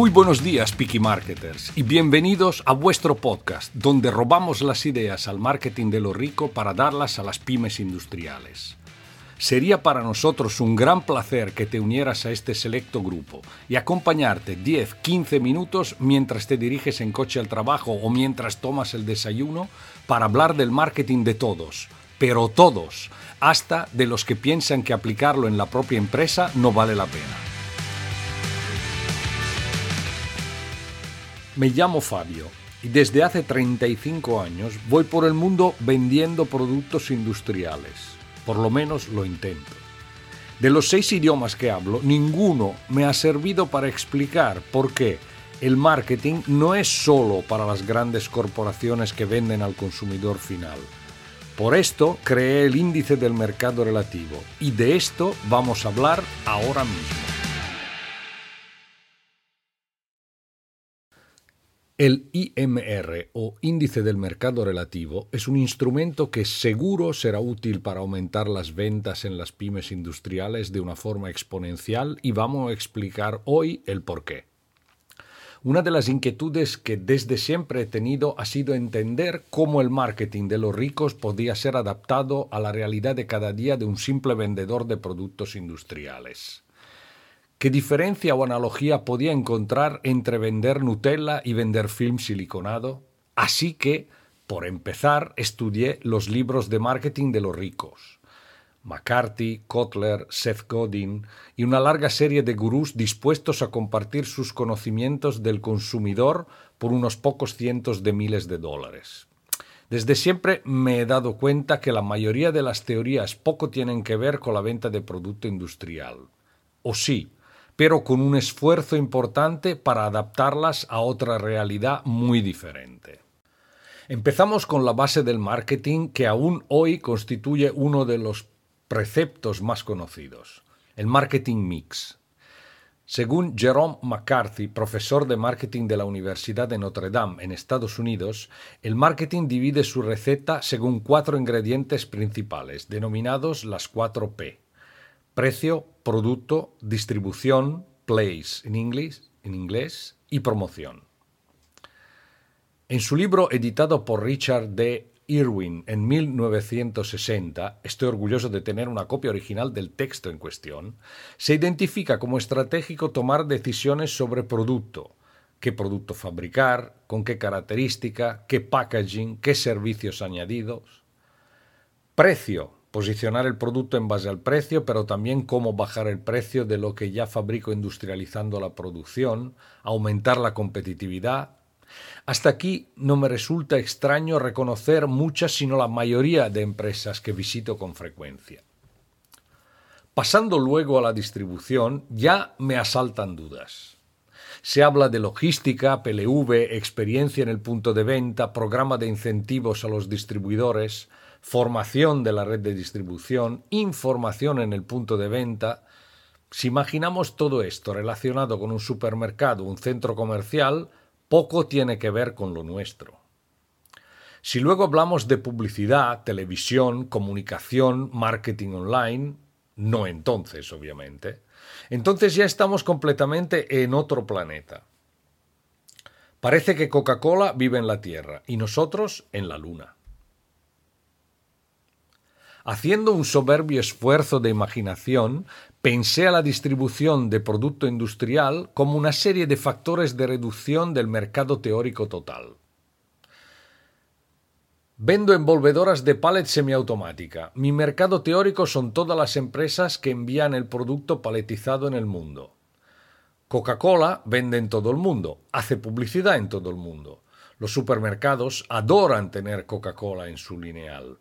Muy buenos días, Picky Marketers, y bienvenidos a vuestro podcast, donde robamos las ideas al marketing de lo rico para darlas a las pymes industriales. Sería para nosotros un gran placer que te unieras a este selecto grupo y acompañarte 10-15 minutos mientras te diriges en coche al trabajo o mientras tomas el desayuno para hablar del marketing de todos, pero todos, hasta de los que piensan que aplicarlo en la propia empresa no vale la pena. Me llamo Fabio y desde hace 35 años voy por el mundo vendiendo productos industriales. Por lo menos lo intento. De los seis idiomas que hablo, ninguno me ha servido para explicar por qué el marketing no es solo para las grandes corporaciones que venden al consumidor final. Por esto creé el índice del mercado relativo y de esto vamos a hablar ahora mismo. El IMR o índice del mercado relativo es un instrumento que seguro será útil para aumentar las ventas en las pymes industriales de una forma exponencial y vamos a explicar hoy el por qué. Una de las inquietudes que desde siempre he tenido ha sido entender cómo el marketing de los ricos podía ser adaptado a la realidad de cada día de un simple vendedor de productos industriales. ¿Qué diferencia o analogía podía encontrar entre vender Nutella y vender film siliconado? Así que, por empezar, estudié los libros de marketing de los ricos. McCarthy, Kotler, Seth Godin y una larga serie de gurús dispuestos a compartir sus conocimientos del consumidor por unos pocos cientos de miles de dólares. Desde siempre me he dado cuenta que la mayoría de las teorías poco tienen que ver con la venta de producto industrial. O sí, pero con un esfuerzo importante para adaptarlas a otra realidad muy diferente. Empezamos con la base del marketing que aún hoy constituye uno de los preceptos más conocidos, el marketing mix. Según Jerome McCarthy, profesor de marketing de la Universidad de Notre Dame en Estados Unidos, el marketing divide su receta según cuatro ingredientes principales, denominados las cuatro P precio, producto, distribución, place en inglés, en inglés y promoción. En su libro editado por Richard D. Irwin en 1960, estoy orgulloso de tener una copia original del texto en cuestión, se identifica como estratégico tomar decisiones sobre producto, qué producto fabricar, con qué característica, qué packaging, qué servicios añadidos. Precio, posicionar el producto en base al precio, pero también cómo bajar el precio de lo que ya fabrico industrializando la producción, aumentar la competitividad. Hasta aquí no me resulta extraño reconocer muchas, sino la mayoría de empresas que visito con frecuencia. Pasando luego a la distribución, ya me asaltan dudas. Se habla de logística, PLV, experiencia en el punto de venta, programa de incentivos a los distribuidores, formación de la red de distribución, información en el punto de venta. Si imaginamos todo esto relacionado con un supermercado, un centro comercial, poco tiene que ver con lo nuestro. Si luego hablamos de publicidad, televisión, comunicación, marketing online, no entonces, obviamente, entonces ya estamos completamente en otro planeta. Parece que Coca-Cola vive en la Tierra y nosotros en la Luna. Haciendo un soberbio esfuerzo de imaginación, pensé a la distribución de producto industrial como una serie de factores de reducción del mercado teórico total. Vendo envolvedoras de palet semiautomática. Mi mercado teórico son todas las empresas que envían el producto paletizado en el mundo. Coca-Cola vende en todo el mundo, hace publicidad en todo el mundo. Los supermercados adoran tener Coca-Cola en su lineal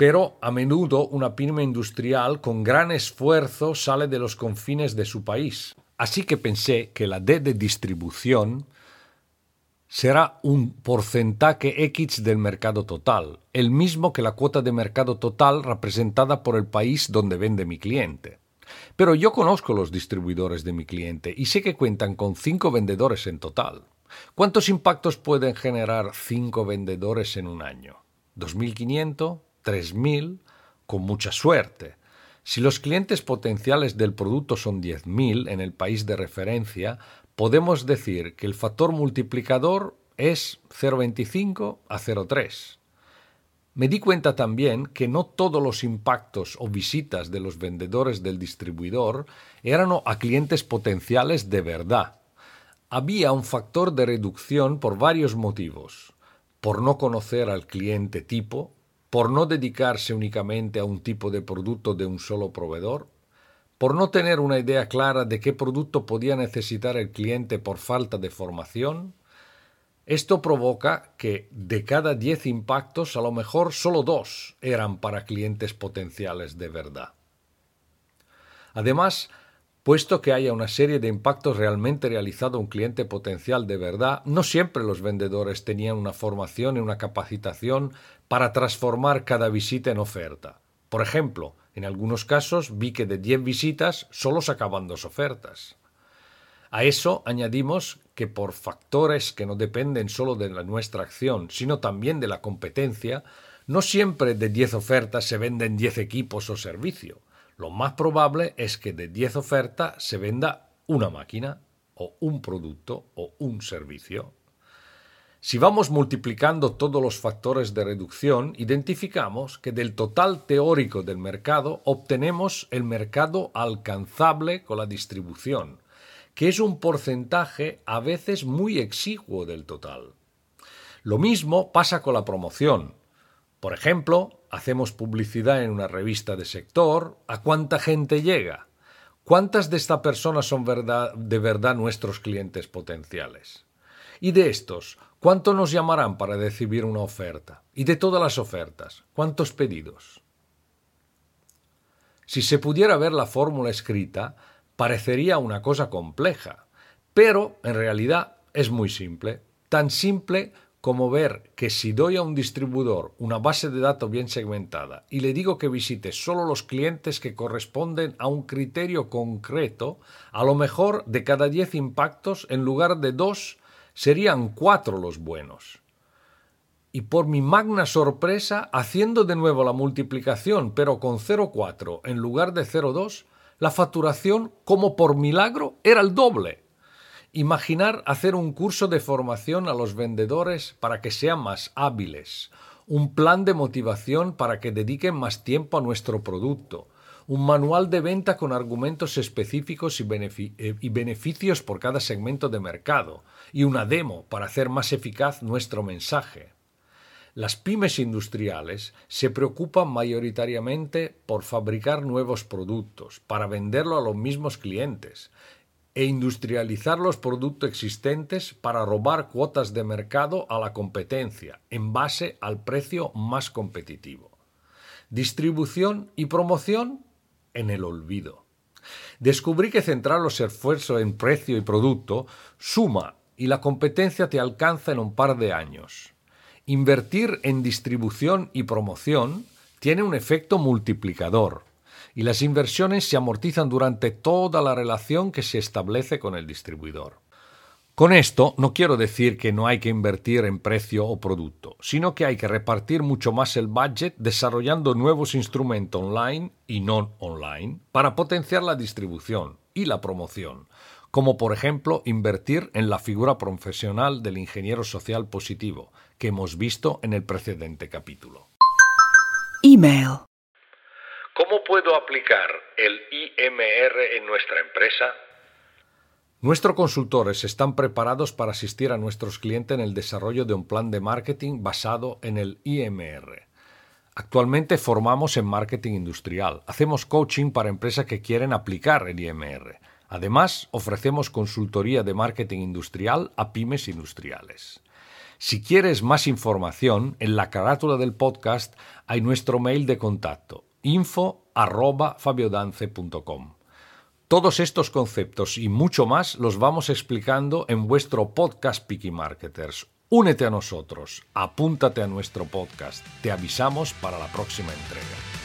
pero a menudo una pyme industrial con gran esfuerzo sale de los confines de su país. Así que pensé que la D de distribución será un porcentaje X del mercado total, el mismo que la cuota de mercado total representada por el país donde vende mi cliente. Pero yo conozco los distribuidores de mi cliente y sé que cuentan con cinco vendedores en total. ¿Cuántos impactos pueden generar cinco vendedores en un año? ¿2.500? 3.000 con mucha suerte. Si los clientes potenciales del producto son 10.000 en el país de referencia, podemos decir que el factor multiplicador es 0,25 a 0,3. Me di cuenta también que no todos los impactos o visitas de los vendedores del distribuidor eran a clientes potenciales de verdad. Había un factor de reducción por varios motivos. Por no conocer al cliente tipo, por no dedicarse únicamente a un tipo de producto de un solo proveedor, por no tener una idea clara de qué producto podía necesitar el cliente por falta de formación, esto provoca que de cada 10 impactos a lo mejor solo dos eran para clientes potenciales de verdad. Además, puesto que haya una serie de impactos realmente realizado un cliente potencial de verdad, no siempre los vendedores tenían una formación y una capacitación para transformar cada visita en oferta. Por ejemplo, en algunos casos vi que de 10 visitas solo sacaban dos ofertas. A eso añadimos que por factores que no dependen solo de nuestra acción, sino también de la competencia, no siempre de 10 ofertas se venden 10 equipos o servicio. Lo más probable es que de 10 ofertas se venda una máquina o un producto o un servicio. Si vamos multiplicando todos los factores de reducción, identificamos que del total teórico del mercado obtenemos el mercado alcanzable con la distribución, que es un porcentaje a veces muy exiguo del total. Lo mismo pasa con la promoción. Por ejemplo, hacemos publicidad en una revista de sector, ¿a cuánta gente llega? ¿Cuántas de estas personas son de verdad nuestros clientes potenciales? Y de estos, ¿cuánto nos llamarán para recibir una oferta? Y de todas las ofertas, ¿cuántos pedidos? Si se pudiera ver la fórmula escrita, parecería una cosa compleja, pero en realidad es muy simple, tan simple como ver que si doy a un distribuidor una base de datos bien segmentada y le digo que visite solo los clientes que corresponden a un criterio concreto, a lo mejor de cada 10 impactos, en lugar de dos, serían cuatro los buenos. Y por mi magna sorpresa, haciendo de nuevo la multiplicación, pero con 0,4 en lugar de 0,2, la facturación, como por milagro, era el doble. Imaginar hacer un curso de formación a los vendedores para que sean más hábiles, un plan de motivación para que dediquen más tiempo a nuestro producto, un manual de venta con argumentos específicos y, eh, beneficios por cada segmento de mercado, y una demo para hacer más eficaz nuestro mensaje. Las pymes industriales se preocupan mayoritariamente por fabricar nuevos productos, para venderlo a los mismos clientes, e industrializar los productos existentes para robar cuotas de mercado a la competencia, en base al precio más competitivo. Distribución y promoción en el olvido. Descubrí que centrar los esfuerzos en precio y producto suma y la competencia te alcanza en un par de años. Invertir en distribución y promoción tiene un efecto multiplicador y las inversiones se amortizan durante toda la relación que se establece con el distribuidor. Con esto no quiero decir que no hay que invertir en precio o producto, sino que hay que repartir mucho más el budget desarrollando nuevos instrumentos online y no online para potenciar la distribución y la promoción, como por ejemplo invertir en la figura profesional del ingeniero social positivo, que hemos visto en el precedente capítulo. Email. ¿Cómo puedo aplicar el IMR en nuestra empresa? Nuestros consultores están preparados para asistir a nuestros clientes en el desarrollo de un plan de marketing basado en el IMR. Actualmente formamos en marketing industrial. Hacemos coaching para empresas que quieren aplicar el IMR. Además, ofrecemos consultoría de marketing industrial a pymes industriales. Si quieres más información, en la carátula del podcast hay nuestro mail de contacto info Todos estos conceptos y mucho más los vamos explicando en vuestro podcast Picky Marketers. Únete a nosotros, apúntate a nuestro podcast. Te avisamos para la próxima entrega.